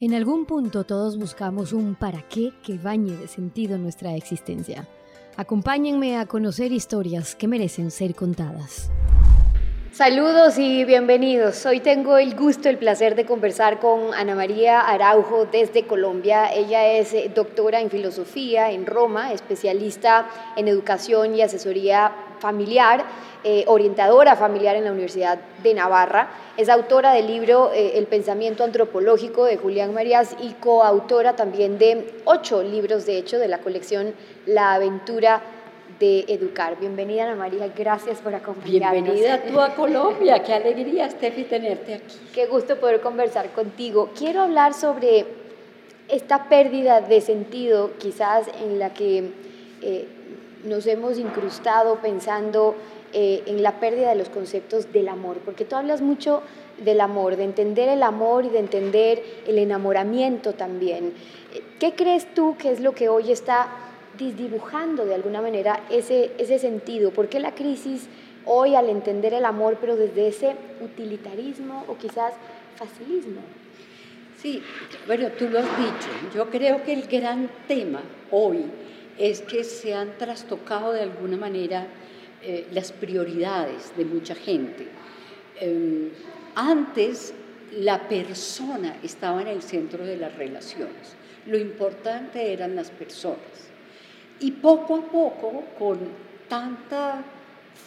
En algún punto todos buscamos un para qué que bañe de sentido nuestra existencia. Acompáñenme a conocer historias que merecen ser contadas. Saludos y bienvenidos. Hoy tengo el gusto, el placer de conversar con Ana María Araujo desde Colombia. Ella es eh, doctora en filosofía en Roma, especialista en educación y asesoría familiar, eh, orientadora familiar en la Universidad de Navarra. Es autora del libro eh, El pensamiento antropológico de Julián Marías y coautora también de ocho libros, de hecho, de la colección La aventura de educar. Bienvenida Ana María, gracias por acompañarnos. Bienvenida tú a Colombia, qué alegría Steffi tenerte aquí. Qué gusto poder conversar contigo. Quiero hablar sobre esta pérdida de sentido quizás en la que eh, nos hemos incrustado pensando eh, en la pérdida de los conceptos del amor, porque tú hablas mucho del amor, de entender el amor y de entender el enamoramiento también. ¿Qué crees tú que es lo que hoy está disdibujando de alguna manera ese, ese sentido? ¿Por qué la crisis hoy al entender el amor, pero desde ese utilitarismo o quizás facilismo? Sí, bueno, tú lo has dicho. Yo creo que el gran tema hoy es que se han trastocado de alguna manera eh, las prioridades de mucha gente. Em, antes la persona estaba en el centro de las relaciones, lo importante eran las personas. Y poco a poco, con tanta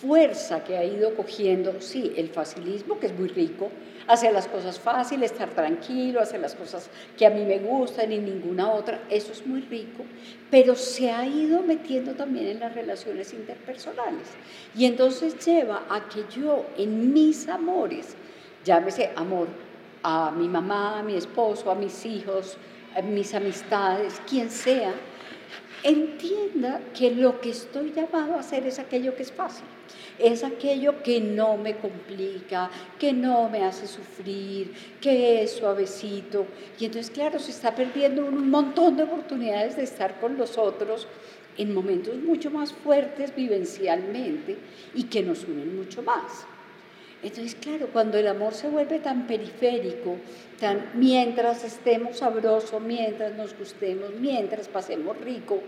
fuerza que ha ido cogiendo, sí, el facilismo, que es muy rico, hacer las cosas fáciles, estar tranquilo, hacer las cosas que a mí me gustan y ninguna otra, eso es muy rico, pero se ha ido metiendo también en las relaciones interpersonales. Y entonces lleva a que yo en mis amores, llámese amor a mi mamá, a mi esposo, a mis hijos, a mis amistades, quien sea, entienda que lo que estoy llamado a hacer es aquello que es fácil es aquello que no me complica, que no me hace sufrir, que es suavecito. Y entonces, claro, se está perdiendo un montón de oportunidades de estar con los otros en momentos mucho más fuertes vivencialmente y que nos unen mucho más. Entonces, claro, cuando el amor se vuelve tan periférico, tan mientras estemos sabrosos, mientras nos gustemos, mientras pasemos rico,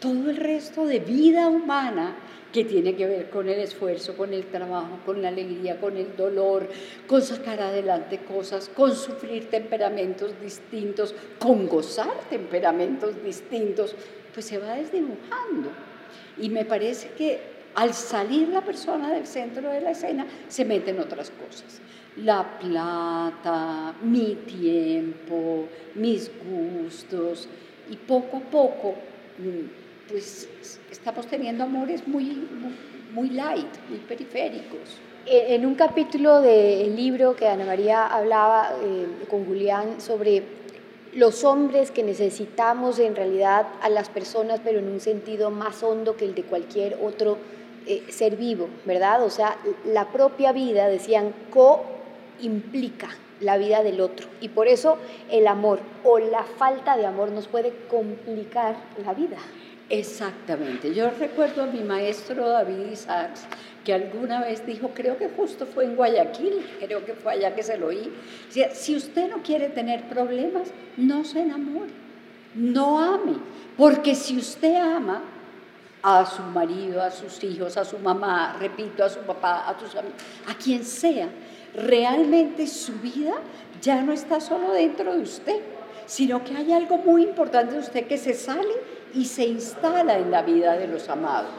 todo el resto de vida humana que tiene que ver con el esfuerzo, con el trabajo, con la alegría, con el dolor, con sacar adelante cosas, con sufrir temperamentos distintos, con gozar temperamentos distintos, pues se va desdibujando. Y me parece que al salir la persona del centro de la escena, se meten otras cosas. La plata, mi tiempo, mis gustos, y poco a poco mm, pues estamos teniendo amores muy, muy, light, muy periféricos. E, en un capítulo del libro que Ana María hablaba eh, con Julián sobre los hombres que necesitamos en realidad a las personas, pero en un sentido más hondo que el de cualquier otro eh, ser vivo, ¿verdad? O sea, la propia vida, decían, co-implica la vida del otro. Y por eso el amor o la falta de amor nos puede complicar la vida. Exactamente. Yo recuerdo a mi maestro David Isaacs que alguna vez dijo, creo que justo fue en Guayaquil, creo que fue allá que se lo oí, si usted no quiere tener problemas, no se enamore, no ame, porque si usted ama a su marido, a sus hijos, a su mamá, repito, a su papá, a sus amigos, a quien sea, realmente su vida ya no está solo dentro de usted, sino que hay algo muy importante de usted que se sale y se instala en la vida de los amados.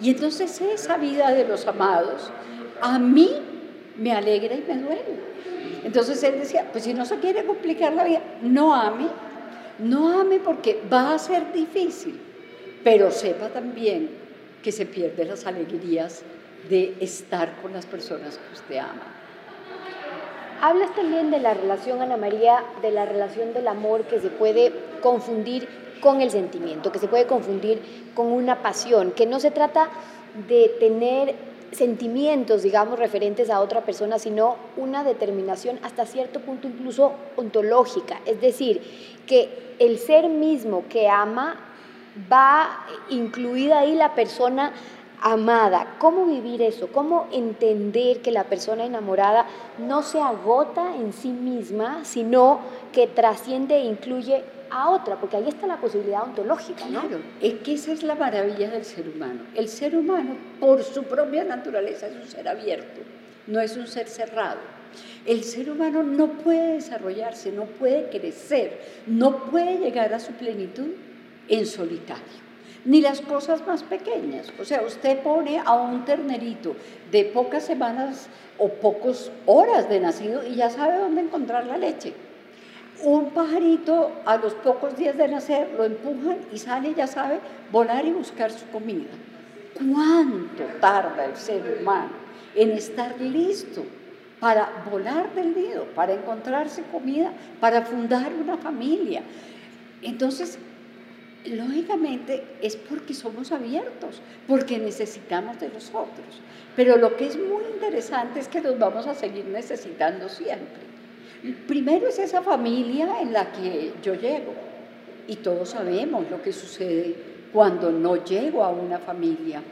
Y entonces esa vida de los amados a mí me alegra y me duele. Entonces él decía, pues si no se quiere complicar la vida, no ame, no ame porque va a ser difícil, pero sepa también que se pierden las alegrías de estar con las personas que usted ama. Hablas también de la relación, Ana María, de la relación del amor que se puede confundir con el sentimiento, que se puede confundir con una pasión, que no se trata de tener sentimientos, digamos, referentes a otra persona, sino una determinación hasta cierto punto incluso ontológica, es decir, que el ser mismo que ama va incluida ahí la persona amada. ¿Cómo vivir eso? ¿Cómo entender que la persona enamorada no se agota en sí misma, sino que trasciende e incluye a otra? Porque ahí está la posibilidad ontológica. Claro, es que esa es la maravilla del ser humano. El ser humano, por su propia naturaleza, es un ser abierto, no es un ser cerrado. El ser humano no puede desarrollarse, no puede crecer, no puede llegar a su plenitud en solitario ni las cosas más pequeñas. O sea, usted pone a un ternerito de pocas semanas o pocas horas de nacido y ya sabe dónde encontrar la leche. Un pajarito a los pocos días de nacer lo empujan y sale, ya sabe, volar y buscar su comida. ¿Cuánto tarda el ser humano en estar listo para volar del nido, para encontrarse comida, para fundar una familia? Entonces, lógicamente es porque somos abiertos, porque necesitamos de los otros. Pero lo que es muy interesante es que los vamos a seguir necesitando siempre. Primero es esa familia en la que yo llego y todos sabemos lo que sucede cuando no llego a una familia,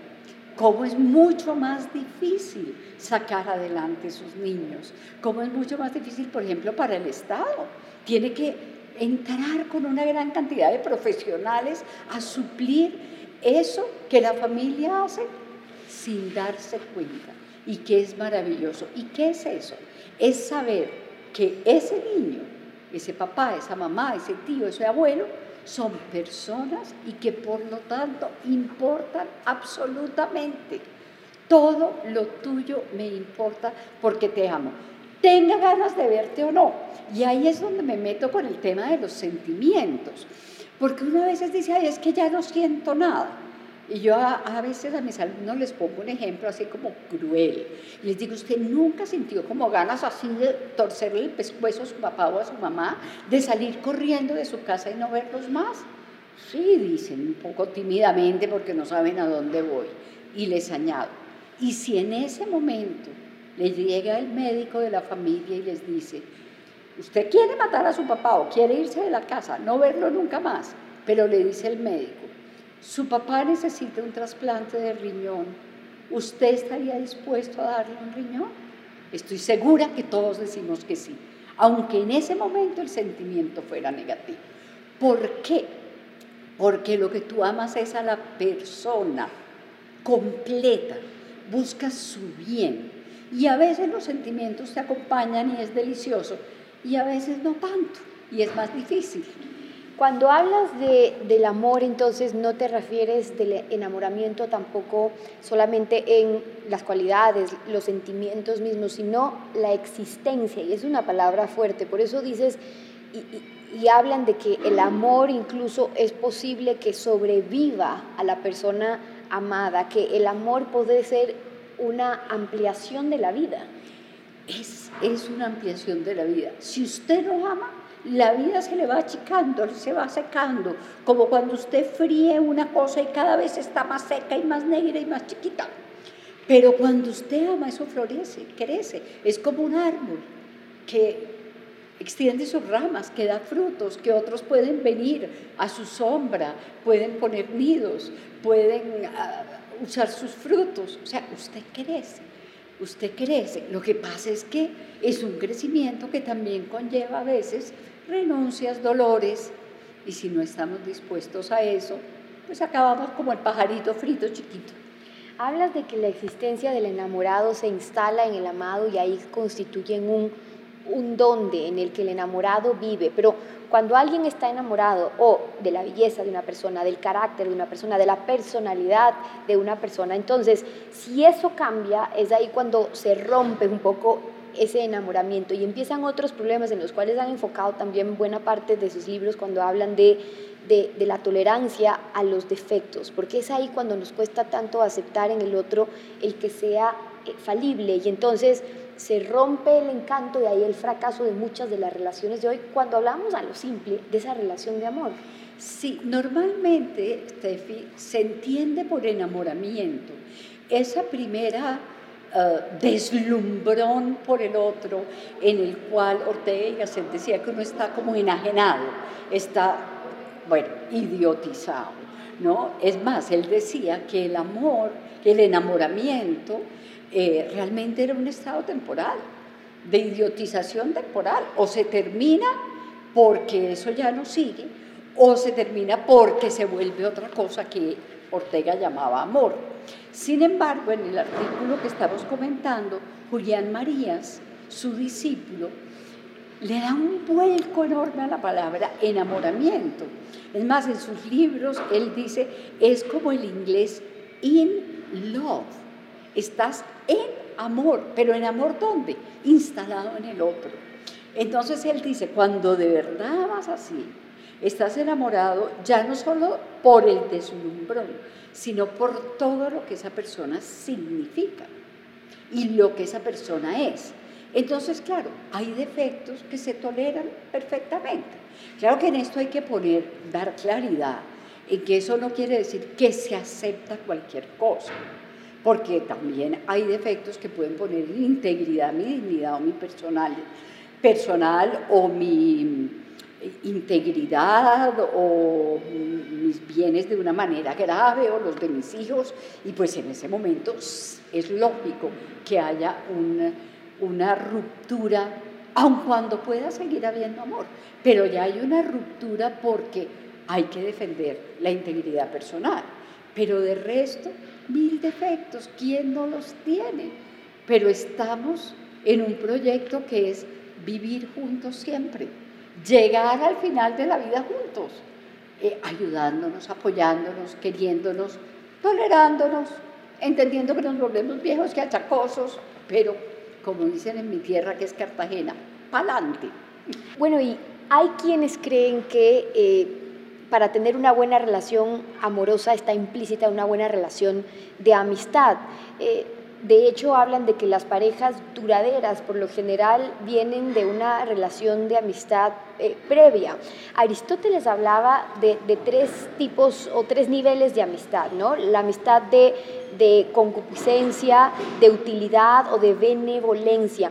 cómo es mucho más difícil sacar adelante sus niños, cómo es mucho más difícil, por ejemplo, para el Estado. Tiene que entrar con una gran cantidad de profesionales a suplir eso que la familia hace sin darse cuenta y que es maravilloso. ¿Y qué es eso? Es saber que ese niño, ese papá, esa mamá, ese tío, ese abuelo, son personas y que por lo tanto importan absolutamente. Todo lo tuyo me importa porque te amo tenga ganas de verte o no. Y ahí es donde me meto con el tema de los sentimientos, porque uno a veces dice, ay, es que ya no siento nada. Y yo a, veces a mis alumnos les pongo un ejemplo así como cruel. Les digo, ¿usted nunca sintió como ganas así de torcerle el pescuezo a su papá o a su mamá, de salir corriendo de su casa y no verlos más? Sí, dicen un poco tímidamente porque no saben a dónde voy. Y les añado, y si en ese momento le llega el médico de la familia y les dice, usted quiere matar a su papá o quiere irse de la casa, no verlo nunca más, pero le dice el médico, su papá necesita un trasplante de riñón, ¿usted estaría dispuesto a darle un riñón? Estoy segura que todos decimos que sí, aunque en ese momento el sentimiento fuera negativo. ¿Por qué? Porque lo que tú amas es a la persona completa, buscas su bien, y a veces los sentimientos te acompañan y es delicioso, y a veces no tanto, y es más difícil. Cuando hablas de, del amor, entonces no te refieres del enamoramiento tampoco solamente en las cualidades, los sentimientos mismos, sino la existencia, y es una palabra fuerte, por eso dices, y, y hablan de que el amor incluso es posible que sobreviva a la persona amada, que el amor puede ser una ampliación de la vida. Es, es una ampliación de la vida. Si usted no ama, la vida se le va achicando, se va secando, como cuando usted fríe una cosa y cada vez está más seca y más negra y más chiquita. Pero cuando usted ama, eso florece, crece. Es como un árbol que extiende sus ramas, que da frutos, que otros pueden venir a su sombra, pueden poner nidos, pueden ah, usar sus frutos. O sea, usted crece, usted crece. Lo que pasa es que es un crecimiento que también conlleva a veces renuncias, dolores, y si no estamos dispuestos a eso, pues acabamos como el pajarito frito chiquito. Hablas de que la existencia del enamorado se instala en el amado y ahí constituyen un, un donde en el que el enamorado vive, pero cuando alguien está enamorado o de la belleza de una persona, del carácter de una persona, de la personalidad de una persona, entonces si eso cambia, es ahí cuando se rompe un poco ese enamoramiento y empiezan otros problemas en los cuales han enfocado también buena parte de sus libros cuando hablan de, de, de, la tolerancia a los defectos, porque es ahí cuando nos cuesta tanto aceptar en el otro el que sea eh, falible y entonces se rompe el encanto y ahí el fracaso de muchas de las relaciones de hoy cuando hablamos a lo simple de esa relación de amor. Sí, normalmente, Steffi, se entiende por enamoramiento esa primera uh, deslumbrón por el otro en el cual Ortega y Gasset decía que uno está como enajenado, está, bueno, idiotizado. ¿no? Es más, él decía que el amor, el enamoramiento, eh, realmente era un estado temporal, de idiotización temporal. O se termina porque eso ya no sigue, o se termina porque se vuelve otra cosa que Ortega llamaba amor. Sin embargo, en el artículo que estamos comentando, Julián Marías, su discípulo, le da un vuelco enorme a la palabra enamoramiento. Es más, en sus libros él dice, es como el inglés in love. Estás en amor, pero en amor ¿dónde? Instalado en el otro. Entonces él dice, cuando de verdad vas así, estás enamorado ya no solo por el deslumbrón, sino por todo lo que esa persona significa y lo que esa persona es. Entonces, claro, hay defectos que se toleran perfectamente. Claro que en esto hay que poner, dar claridad, en que eso no quiere decir que se acepta cualquier cosa, porque también hay defectos que pueden poner en integridad mi dignidad o mi personal, personal o mi integridad o mis bienes de una manera grave o los de mis hijos. Y pues en ese momento es lógico que haya una ruptura, aun cuando pueda seguir habiendo amor, pero ya hay una ruptura porque hay que defender la integridad personal, pero de resto mil defectos, ¿quién no los tiene? Pero estamos en un proyecto que es vivir juntos siempre llegar al final de la vida juntos, eh, ayudándonos, apoyándonos, queriéndonos, tolerándonos, entendiendo que nos volvemos viejos que achacosos, pero como dicen en mi tierra que es Cartagena, pa'lante. Bueno, y hay quienes creen que eh, para tener una buena relación amorosa está implícita una buena relación de amistad. Eh, de hecho, hablan de que las parejas duraderas por lo general vienen de una relación de amistad eh, previa. Aristóteles hablaba de, tres tipos o tres niveles de amistad, ¿no? La amistad de, de concupiscencia, de utilidad o de benevolencia.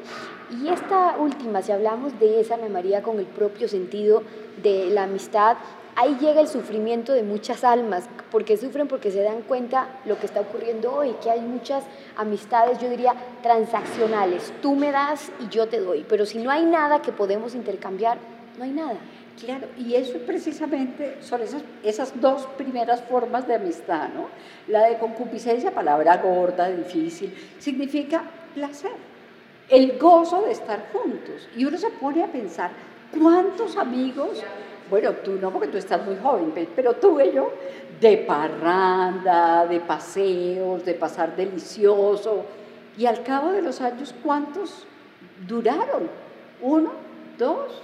Y esta última, si hablamos de esa María con el propio sentido de la amistad, ahí llega el sufrimiento de muchas almas, porque sufren porque se dan cuenta lo que está ocurriendo hoy, que hay muchas amistades, yo diría, transaccionales. Tú me das y yo te doy, pero si no hay nada que podemos intercambiar, no hay nada. Claro, y eso precisamente son esas, esas dos primeras formas de amistad, ¿no? La de concupiscencia, palabra gorda, difícil, significa placer, el gozo de estar juntos. Y uno se pone a pensar, ¿cuántos amigos bueno, tú no, porque tú estás muy joven, pero tuve yo de parranda, de paseos, de pasar delicioso. Y al cabo de los años, ¿cuántos duraron? ¿Uno? ¿Dos?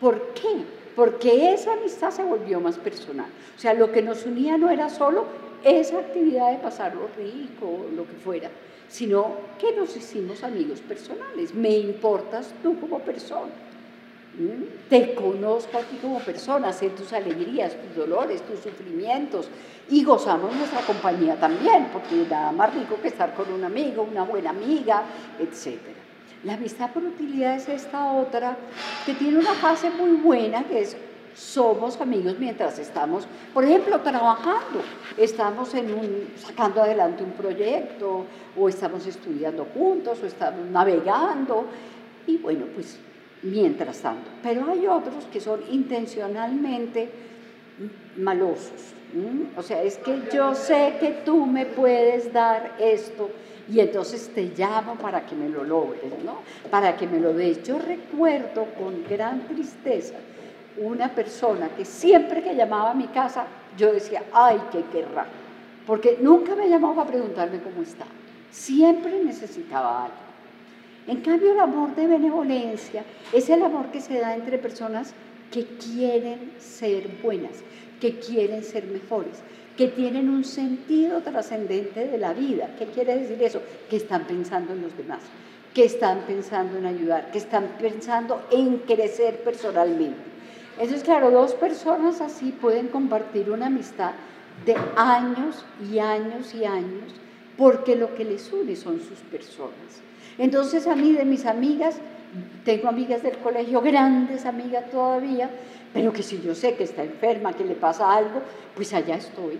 ¿Por qué? Porque esa amistad se volvió más personal. O sea, lo que nos unía no era solo esa actividad de pasarlo rico, lo que fuera, sino que nos hicimos amigos personales. Me importas tú como persona. Te conozco a ti como persona, sé tus alegrías, tus dolores, tus sufrimientos. Y gozamos nuestra compañía también, porque nada más rico que estar con un amigo, una buena amiga, etc. La amistad por utilidad es esta otra que tiene una fase muy buena que es somos amigos mientras estamos, por ejemplo, trabajando, estamos en un, sacando adelante un proyecto, o estamos estudiando juntos, o estamos navegando, y bueno, pues mientras tanto. Pero hay otros que son intencionalmente malosos. O sea, es que yo sé que tú me puedes dar esto y entonces te llamo para que me lo logres, ¿no? Para que me lo des. Yo recuerdo con gran tristeza una persona que siempre que llamaba a mi casa, yo decía, ay, qué querrá. Porque nunca me llamaba para preguntarme cómo estaba. Siempre necesitaba algo. En cambio, el amor de benevolencia es el amor que se da entre personas que quieren ser buenas, que quieren ser mejores, que tienen un sentido trascendente de la vida. ¿Qué quiere decir eso? Que están pensando en los demás, que están pensando en ayudar, que están pensando en crecer personalmente. Entonces, claro, dos personas así pueden compartir una amistad de años y años y años, porque lo que les une son sus personas. Entonces a mí de mis amigas, tengo amigas del colegio, grandes amigas todavía, pero que si yo sé que está enferma, que le pasa algo, pues allá estoy.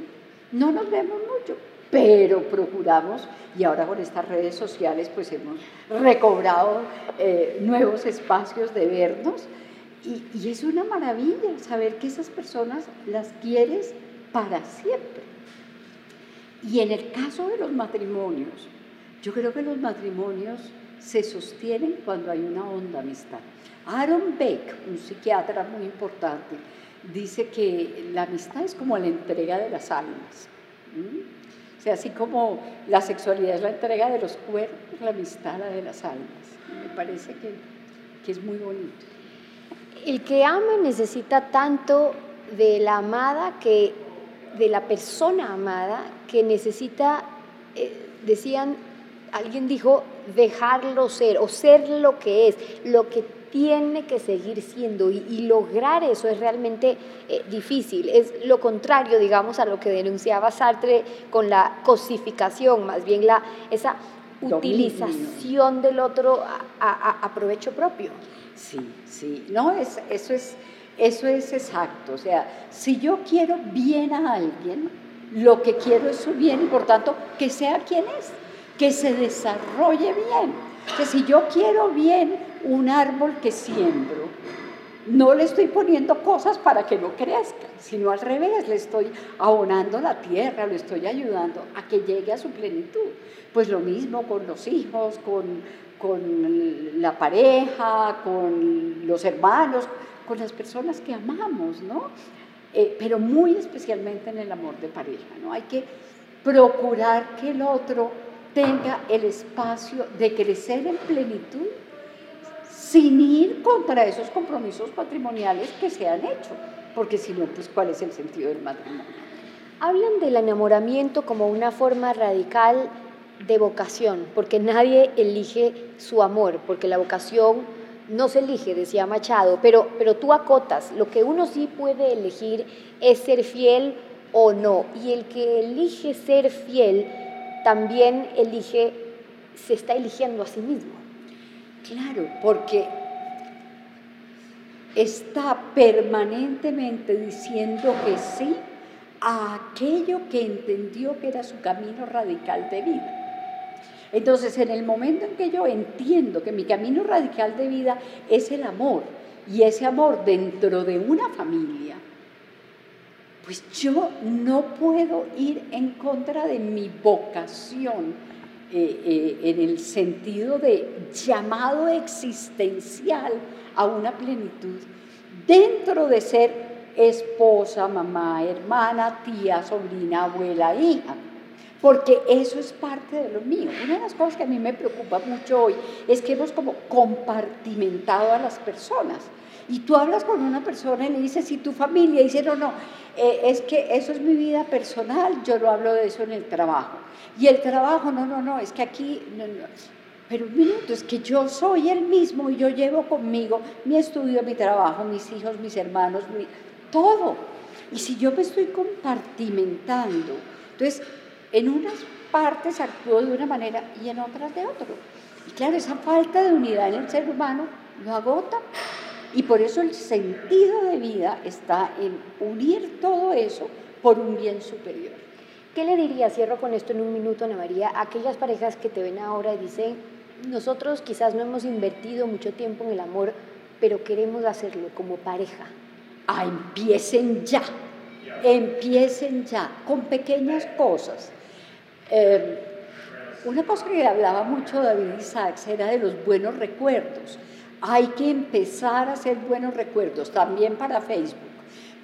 No nos vemos mucho, pero procuramos, y ahora con estas redes sociales pues hemos recobrado eh, nuevos espacios de vernos, y, y es una maravilla saber que esas personas las quieres para siempre. Y en el caso de los matrimonios, yo creo que los matrimonios se sostienen cuando hay una honda amistad. Aaron Beck, un psiquiatra muy importante, dice que la amistad es como la entrega de las almas. O sea, así como la sexualidad es la entrega de los cuerpos, la amistad la de las almas. Me parece que, que es muy bonito. El que ama necesita tanto de la amada que de la persona amada que necesita, eh, decían, alguien dijo, dejarlo ser o ser lo que es, lo que tiene que seguir siendo y, lograr eso es realmente eh, difícil. Es lo contrario, digamos, a lo que denunciaba Sartre con la cosificación, más bien la, esa utilización del otro a, provecho propio. Sí, sí, no, es, eso, es, eso es exacto. O sea, si yo quiero bien a alguien, lo que quiero es su bien y por tanto que sea quien es que se desarrolle bien. Que si yo quiero bien un árbol que siembro, no le estoy poniendo cosas para que no crezca, sino al revés, le estoy abonando la tierra, le estoy ayudando a que llegue a su plenitud. Pues lo mismo con los hijos, con, con la pareja, con los hermanos, con las personas que amamos, ¿no? Eh, pero muy especialmente en el amor de pareja, ¿no? Hay que procurar que el otro tenga el espacio de crecer en plenitud sin ir contra esos compromisos patrimoniales que se han hecho, porque si no, pues cuál es el sentido del matrimonio. Hablan del enamoramiento como una forma radical de vocación, porque nadie elige su amor, porque la vocación no se elige, decía Machado, pero, pero tú acotas, lo que uno sí puede elegir es ser fiel o no, y el que elige ser fiel también elige, se está eligiendo a sí mismo. Claro, porque está permanentemente diciendo que sí a aquello que entendió que era su camino radical de vida. Entonces, en el momento en que yo entiendo que mi camino radical de vida es el amor, y ese amor dentro de una familia, pues yo no puedo ir en contra de mi vocación eh, eh, en el sentido de llamado existencial a una plenitud dentro de ser esposa, mamá, hermana, tía, sobrina, abuela, hija. Porque eso es parte de lo mío. Una de las cosas que a mí me preocupa mucho hoy es que hemos como compartimentado a las personas. Y tú hablas con una persona y le dices, ¿y tu familia? Y dice, no, no, eh, es que eso es mi vida personal, yo no hablo de eso en el trabajo. Y el trabajo, no, no, no, es que aquí, pero un minuto, es que yo soy el mismo y yo llevo conmigo mi estudio, mi trabajo, mis hijos, mis hermanos, todo. Y si yo me estoy compartimentando, entonces en unas partes actúo de una manera y en otras de otro. Y claro, esa falta de unidad en el ser humano lo agota y por eso el sentido de vida está en unir todo eso por un bien superior. ¿Qué le diría, cierro con esto en un minuto, Ana María, a aquellas parejas que te ven ahora y dicen, nosotros quizás no hemos invertido mucho tiempo en el amor, pero queremos hacerlo como pareja? Ah, empiecen ya, empiecen ya, con pequeñas cosas. Eh, una cosa que hablaba mucho David Isaacs era de los buenos recuerdos. Hay que empezar a hacer buenos recuerdos también para Facebook,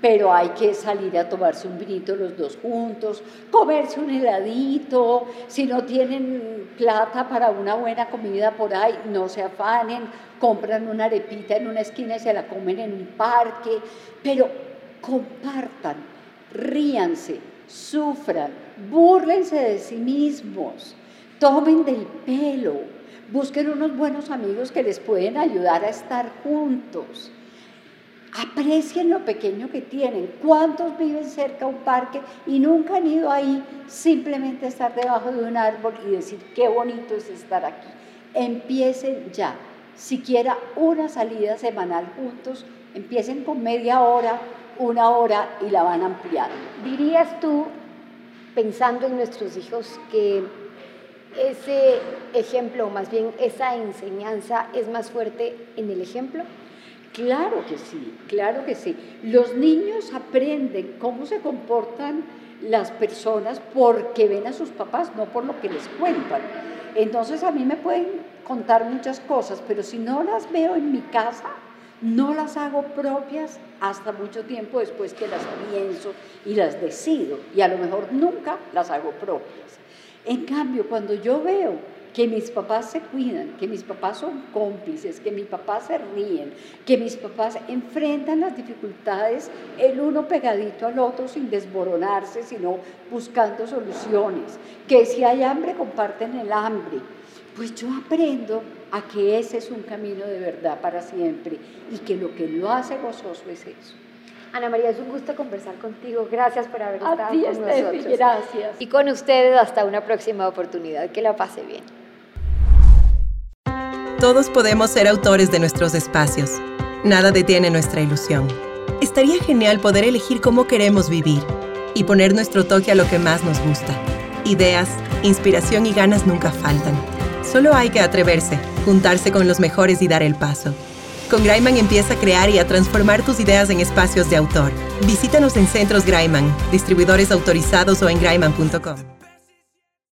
pero hay que salir a tomarse un vinito los dos juntos, comerse un heladito, si no tienen plata para una buena comida por ahí, no se afanen, compran una arepita en una esquina y se la comen en un parque, pero compartan, ríanse, sufran, búrlense de sí mismos, tomen del pelo, Busquen unos buenos amigos que les pueden ayudar a estar juntos. Aprecien lo pequeño que tienen. ¿Cuántos viven cerca a un parque y nunca han ido ahí simplemente estar debajo de un árbol y decir qué bonito es estar aquí? Empiecen ya. siquiera una salida semanal juntos, empiecen con media hora, una hora y la van ampliando. ¿Dirías tú, pensando en nuestros hijos, que ese ejemplo, más bien esa enseñanza, es más fuerte en el ejemplo? Claro que sí, claro que sí. Los niños aprenden cómo se comportan las personas porque ven a sus papás, no por lo que les cuentan. Entonces a mí me pueden contar muchas cosas, pero si no las veo en mi casa, no las hago propias hasta mucho tiempo después que las pienso y las decido. Y a lo mejor nunca las hago propias. En cambio, cuando yo veo que mis papás se cuidan, que mis papás son cómplices, que mis papás se ríen, que mis papás enfrentan las dificultades el uno pegadito al otro sin desboronarse, sino buscando soluciones, que si hay hambre comparten el hambre. Pues yo aprendo a que ese es un camino de verdad para siempre y que lo que lo hace gozoso es eso. Ana María, es un gusto conversar contigo. Gracias por haber estado con nosotros. Gracias. Y con ustedes hasta una próxima oportunidad. Que la pase bien. Todos podemos ser autores de nuestros espacios. Nada detiene nuestra ilusión. Estaría genial poder elegir cómo queremos vivir y poner nuestro toque a lo que más nos gusta. Ideas, inspiración y ganas nunca faltan. Solo hay que atreverse, juntarse con los mejores y dar el paso. Con Graiman empieza a crear y a transformar tus ideas en espacios de autor. Visítanos en Centros Graiman, distribuidores autorizados o en graiman.com.